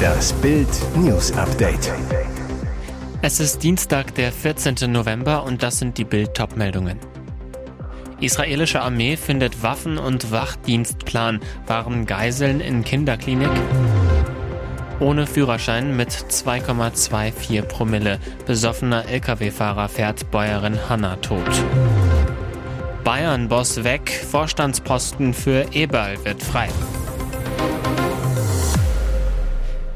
Das Bild News Update. Es ist Dienstag, der 14. November und das sind die Bild meldungen Israelische Armee findet Waffen und Wachdienstplan, waren Geiseln in Kinderklinik. Ohne Führerschein mit 2,24 Promille. Besoffener Lkw-Fahrer fährt Bäuerin Hanna tot. Bayern-Boss weg, Vorstandsposten für Eberl wird frei.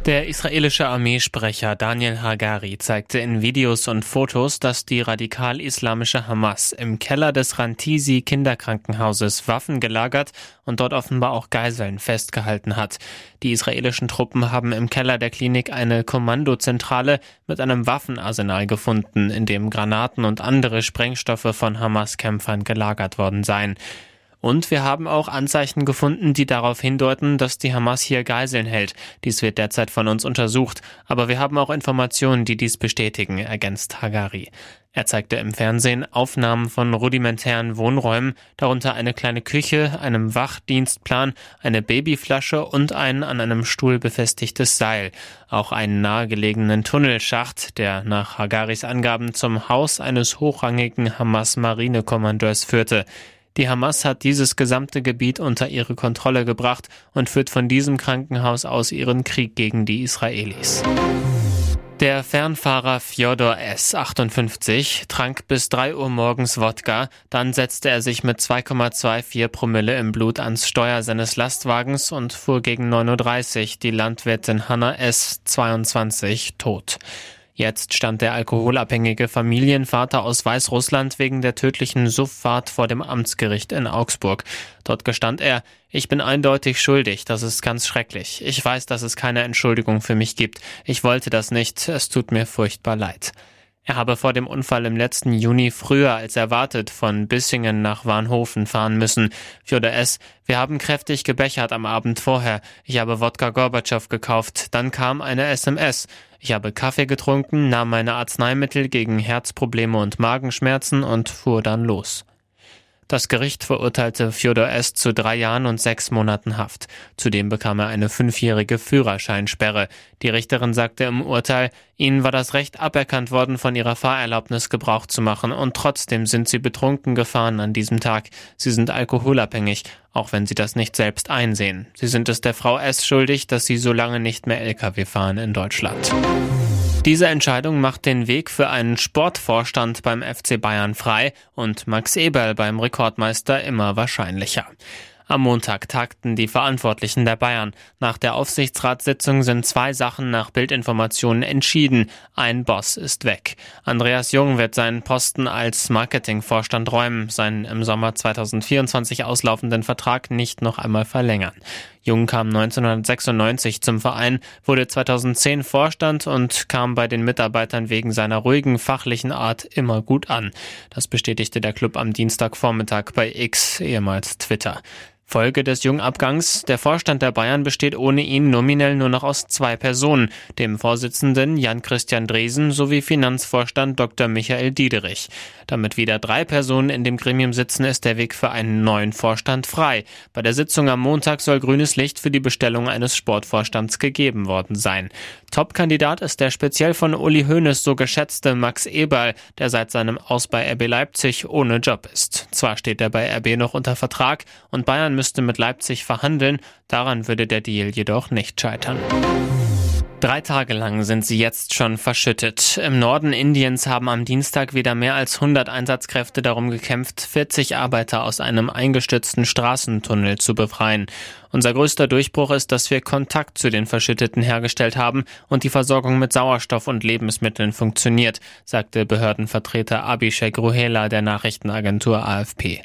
Der israelische Armeesprecher Daniel Hagari zeigte in Videos und Fotos, dass die radikal-islamische Hamas im Keller des Rantisi Kinderkrankenhauses Waffen gelagert und dort offenbar auch Geiseln festgehalten hat. Die israelischen Truppen haben im Keller der Klinik eine Kommandozentrale mit einem Waffenarsenal gefunden, in dem Granaten und andere Sprengstoffe von Hamas-Kämpfern gelagert worden seien. Und wir haben auch Anzeichen gefunden, die darauf hindeuten, dass die Hamas hier Geiseln hält. Dies wird derzeit von uns untersucht. Aber wir haben auch Informationen, die dies bestätigen, ergänzt Hagari. Er zeigte im Fernsehen Aufnahmen von rudimentären Wohnräumen, darunter eine kleine Küche, einem Wachdienstplan, eine Babyflasche und ein an einem Stuhl befestigtes Seil. Auch einen nahegelegenen Tunnelschacht, der nach Hagaris Angaben zum Haus eines hochrangigen Hamas-Marinekommandeurs führte. Die Hamas hat dieses gesamte Gebiet unter ihre Kontrolle gebracht und führt von diesem Krankenhaus aus ihren Krieg gegen die Israelis. Der Fernfahrer Fjodor S. 58 trank bis 3 Uhr morgens Wodka, dann setzte er sich mit 2,24 Promille im Blut ans Steuer seines Lastwagens und fuhr gegen 9.30 Uhr die Landwirtin Hanna S. 22 tot. Jetzt stand der alkoholabhängige Familienvater aus Weißrussland wegen der tödlichen Sufffahrt vor dem Amtsgericht in Augsburg. Dort gestand er, ich bin eindeutig schuldig, das ist ganz schrecklich. Ich weiß, dass es keine Entschuldigung für mich gibt. Ich wollte das nicht, es tut mir furchtbar leid. Er habe vor dem Unfall im letzten Juni früher als erwartet von Bissingen nach Warnhofen fahren müssen. Fjodor S., wir haben kräftig gebechert am Abend vorher. Ich habe Wodka Gorbatschow gekauft. Dann kam eine SMS. Ich habe Kaffee getrunken, nahm meine Arzneimittel gegen Herzprobleme und Magenschmerzen und fuhr dann los. Das Gericht verurteilte Fjodor S. zu drei Jahren und sechs Monaten Haft. Zudem bekam er eine fünfjährige Führerscheinsperre. Die Richterin sagte im Urteil, ihnen war das Recht aberkannt worden, von ihrer Fahrerlaubnis Gebrauch zu machen und trotzdem sind sie betrunken gefahren an diesem Tag. Sie sind alkoholabhängig, auch wenn sie das nicht selbst einsehen. Sie sind es der Frau S. schuldig, dass sie so lange nicht mehr Lkw fahren in Deutschland. Diese Entscheidung macht den Weg für einen Sportvorstand beim FC Bayern frei und Max Eberl beim Rekordmeister immer wahrscheinlicher. Am Montag tagten die Verantwortlichen der Bayern. Nach der Aufsichtsratssitzung sind zwei Sachen nach Bildinformationen entschieden. Ein Boss ist weg. Andreas Jung wird seinen Posten als Marketingvorstand räumen, seinen im Sommer 2024 auslaufenden Vertrag nicht noch einmal verlängern. Jung kam 1996 zum Verein, wurde 2010 Vorstand und kam bei den Mitarbeitern wegen seiner ruhigen fachlichen Art immer gut an. Das bestätigte der Club am Dienstagvormittag bei X, ehemals Twitter. Folge des Jungabgangs, der Vorstand der Bayern besteht ohne ihn nominell nur noch aus zwei Personen, dem Vorsitzenden Jan-Christian Dresen sowie Finanzvorstand Dr. Michael Diederich. Damit wieder drei Personen in dem Gremium sitzen, ist der Weg für einen neuen Vorstand frei. Bei der Sitzung am Montag soll grünes Licht für die Bestellung eines Sportvorstands gegeben worden sein. Topkandidat ist der speziell von Uli Hoeneß so geschätzte Max Eberl, der seit seinem Aus bei RB Leipzig ohne Job ist. Zwar steht er bei RB noch unter Vertrag und Bayern müsste mit Leipzig verhandeln, daran würde der Deal jedoch nicht scheitern. Drei Tage lang sind sie jetzt schon verschüttet. Im Norden Indiens haben am Dienstag wieder mehr als 100 Einsatzkräfte darum gekämpft, 40 Arbeiter aus einem eingestürzten Straßentunnel zu befreien. Unser größter Durchbruch ist, dass wir Kontakt zu den Verschütteten hergestellt haben und die Versorgung mit Sauerstoff und Lebensmitteln funktioniert, sagte Behördenvertreter Abhishek Ruhela der Nachrichtenagentur AFP.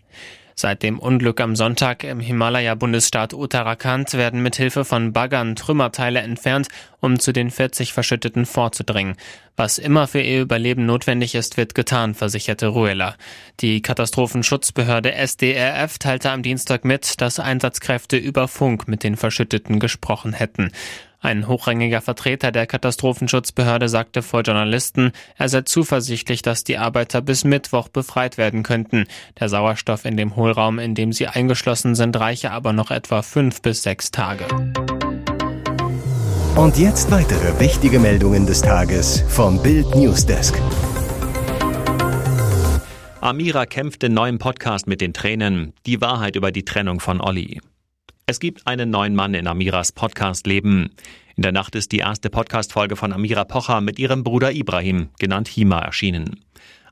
Seit dem Unglück am Sonntag im Himalaya-Bundesstaat Uttarakhand werden mithilfe von Baggern Trümmerteile entfernt, um zu den 40 Verschütteten vorzudringen. Was immer für ihr Überleben notwendig ist, wird getan, versicherte Ruela. Die Katastrophenschutzbehörde SDRF teilte am Dienstag mit, dass Einsatzkräfte über Funk mit den Verschütteten gesprochen hätten. Ein hochrangiger Vertreter der Katastrophenschutzbehörde sagte vor Journalisten, er sei zuversichtlich, dass die Arbeiter bis Mittwoch befreit werden könnten. Der Sauerstoff in dem Hohlraum, in dem sie eingeschlossen sind, reiche aber noch etwa fünf bis sechs Tage. Und jetzt weitere wichtige Meldungen des Tages vom Bild Newsdesk. Amira kämpft in neuem Podcast mit den Tränen. Die Wahrheit über die Trennung von Olli. Es gibt einen neuen Mann in Amiras Podcast-Leben. In der Nacht ist die erste Podcast-Folge von Amira Pocher mit ihrem Bruder Ibrahim, genannt Hima, erschienen.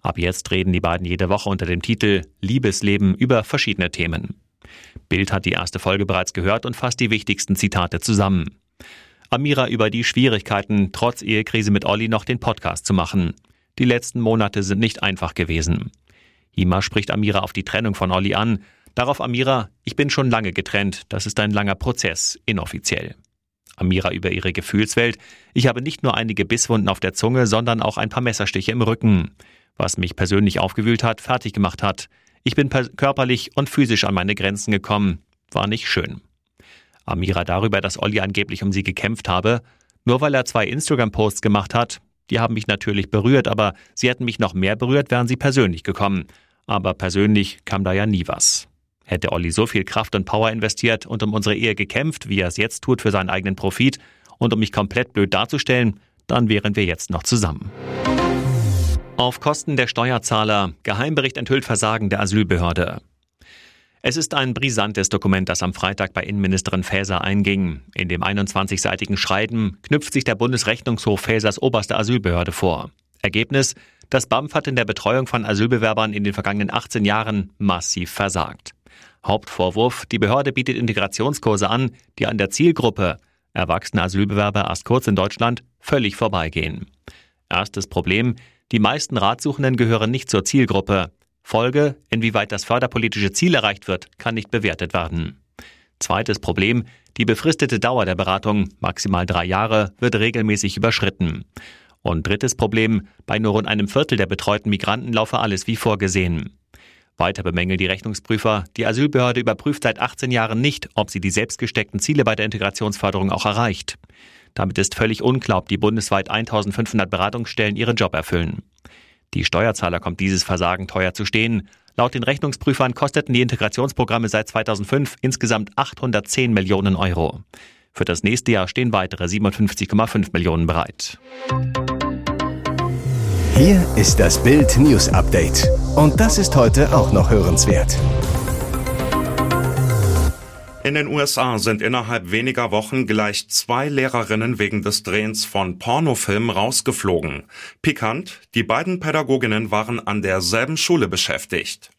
Ab jetzt reden die beiden jede Woche unter dem Titel Liebesleben über verschiedene Themen. Bild hat die erste Folge bereits gehört und fasst die wichtigsten Zitate zusammen. Amira über die Schwierigkeiten, trotz Ehekrise mit Olli noch den Podcast zu machen. Die letzten Monate sind nicht einfach gewesen. Hima spricht Amira auf die Trennung von Olli an. Darauf Amira, ich bin schon lange getrennt, das ist ein langer Prozess, inoffiziell. Amira über ihre Gefühlswelt. Ich habe nicht nur einige Bisswunden auf der Zunge, sondern auch ein paar Messerstiche im Rücken. Was mich persönlich aufgewühlt hat, fertig gemacht hat. Ich bin körperlich und physisch an meine Grenzen gekommen. War nicht schön. Amira darüber, dass Olli angeblich um sie gekämpft habe. Nur weil er zwei Instagram-Posts gemacht hat. Die haben mich natürlich berührt, aber sie hätten mich noch mehr berührt, wären sie persönlich gekommen. Aber persönlich kam da ja nie was. Hätte Olli so viel Kraft und Power investiert und um unsere Ehe gekämpft, wie er es jetzt tut für seinen eigenen Profit und um mich komplett blöd darzustellen, dann wären wir jetzt noch zusammen. Auf Kosten der Steuerzahler. Geheimbericht enthüllt Versagen der Asylbehörde. Es ist ein brisantes Dokument, das am Freitag bei Innenministerin Faeser einging. In dem 21-seitigen Schreiben knüpft sich der Bundesrechnungshof Faesers oberste Asylbehörde vor. Ergebnis, das BAMF hat in der Betreuung von Asylbewerbern in den vergangenen 18 Jahren massiv versagt. Hauptvorwurf, die Behörde bietet Integrationskurse an, die an der Zielgruppe erwachsene Asylbewerber erst kurz in Deutschland völlig vorbeigehen. Erstes Problem, die meisten Ratsuchenden gehören nicht zur Zielgruppe. Folge, inwieweit das förderpolitische Ziel erreicht wird, kann nicht bewertet werden. Zweites Problem, die befristete Dauer der Beratung, maximal drei Jahre, wird regelmäßig überschritten. Und drittes Problem, bei nur rund einem Viertel der betreuten Migranten laufe alles wie vorgesehen. Weiter bemängeln die Rechnungsprüfer, die Asylbehörde überprüft seit 18 Jahren nicht, ob sie die selbstgesteckten Ziele bei der Integrationsförderung auch erreicht. Damit ist völlig unklar, ob die bundesweit 1500 Beratungsstellen ihren Job erfüllen. Die Steuerzahler kommt dieses Versagen teuer zu stehen. Laut den Rechnungsprüfern kosteten die Integrationsprogramme seit 2005 insgesamt 810 Millionen Euro. Für das nächste Jahr stehen weitere 57,5 Millionen bereit. Hier ist das Bild News Update. Und das ist heute auch noch hörenswert. In den USA sind innerhalb weniger Wochen gleich zwei Lehrerinnen wegen des Drehens von Pornofilmen rausgeflogen. Pikant, die beiden Pädagoginnen waren an derselben Schule beschäftigt.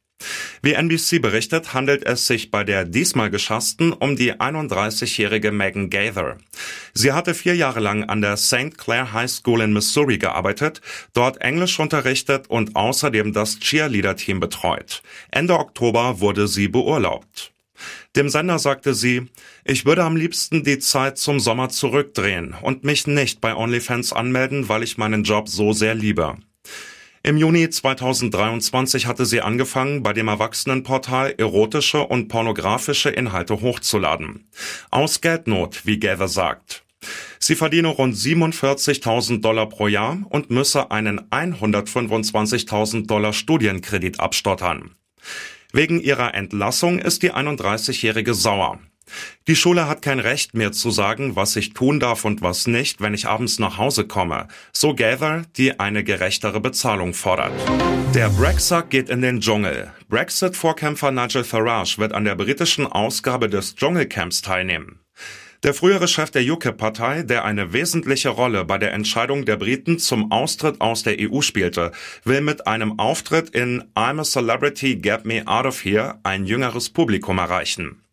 Wie NBC berichtet, handelt es sich bei der diesmal geschassten um die 31-jährige Megan Gaither. Sie hatte vier Jahre lang an der St. Clair High School in Missouri gearbeitet, dort Englisch unterrichtet und außerdem das Cheerleader-Team betreut. Ende Oktober wurde sie beurlaubt. Dem Sender sagte sie, ich würde am liebsten die Zeit zum Sommer zurückdrehen und mich nicht bei OnlyFans anmelden, weil ich meinen Job so sehr liebe. Im Juni 2023 hatte sie angefangen, bei dem Erwachsenenportal erotische und pornografische Inhalte hochzuladen. Aus Geldnot, wie Gather sagt. Sie verdiene rund 47.000 Dollar pro Jahr und müsse einen 125.000 Dollar Studienkredit abstottern. Wegen ihrer Entlassung ist die 31-Jährige sauer. Die Schule hat kein Recht mehr zu sagen, was ich tun darf und was nicht, wenn ich abends nach Hause komme. So Gather, die eine gerechtere Bezahlung fordert. Der Brexit geht in den Dschungel. Brexit-Vorkämpfer Nigel Farage wird an der britischen Ausgabe des Dschungelcamps teilnehmen. Der frühere Chef der UKIP-Partei, der eine wesentliche Rolle bei der Entscheidung der Briten zum Austritt aus der EU spielte, will mit einem Auftritt in I'm a Celebrity, Get Me Out of Here ein jüngeres Publikum erreichen.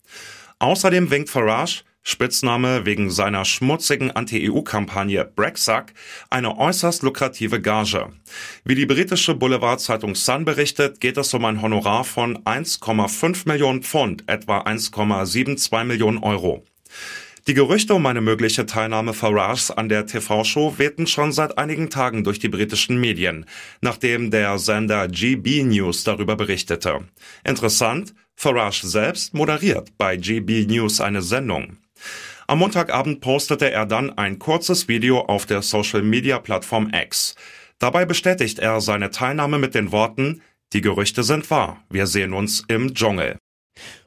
Außerdem winkt Farage, Spitzname wegen seiner schmutzigen Anti-EU-Kampagne Brexit, eine äußerst lukrative Gage. Wie die britische Boulevardzeitung Sun berichtet, geht es um ein Honorar von 1,5 Millionen Pfund, etwa 1,72 Millionen Euro. Die Gerüchte um eine mögliche Teilnahme Farages an der TV-Show wehten schon seit einigen Tagen durch die britischen Medien, nachdem der Sender GB News darüber berichtete. Interessant, Farage selbst moderiert bei GB News eine Sendung. Am Montagabend postete er dann ein kurzes Video auf der Social-Media-Plattform X. Dabei bestätigt er seine Teilnahme mit den Worten, die Gerüchte sind wahr, wir sehen uns im Dschungel.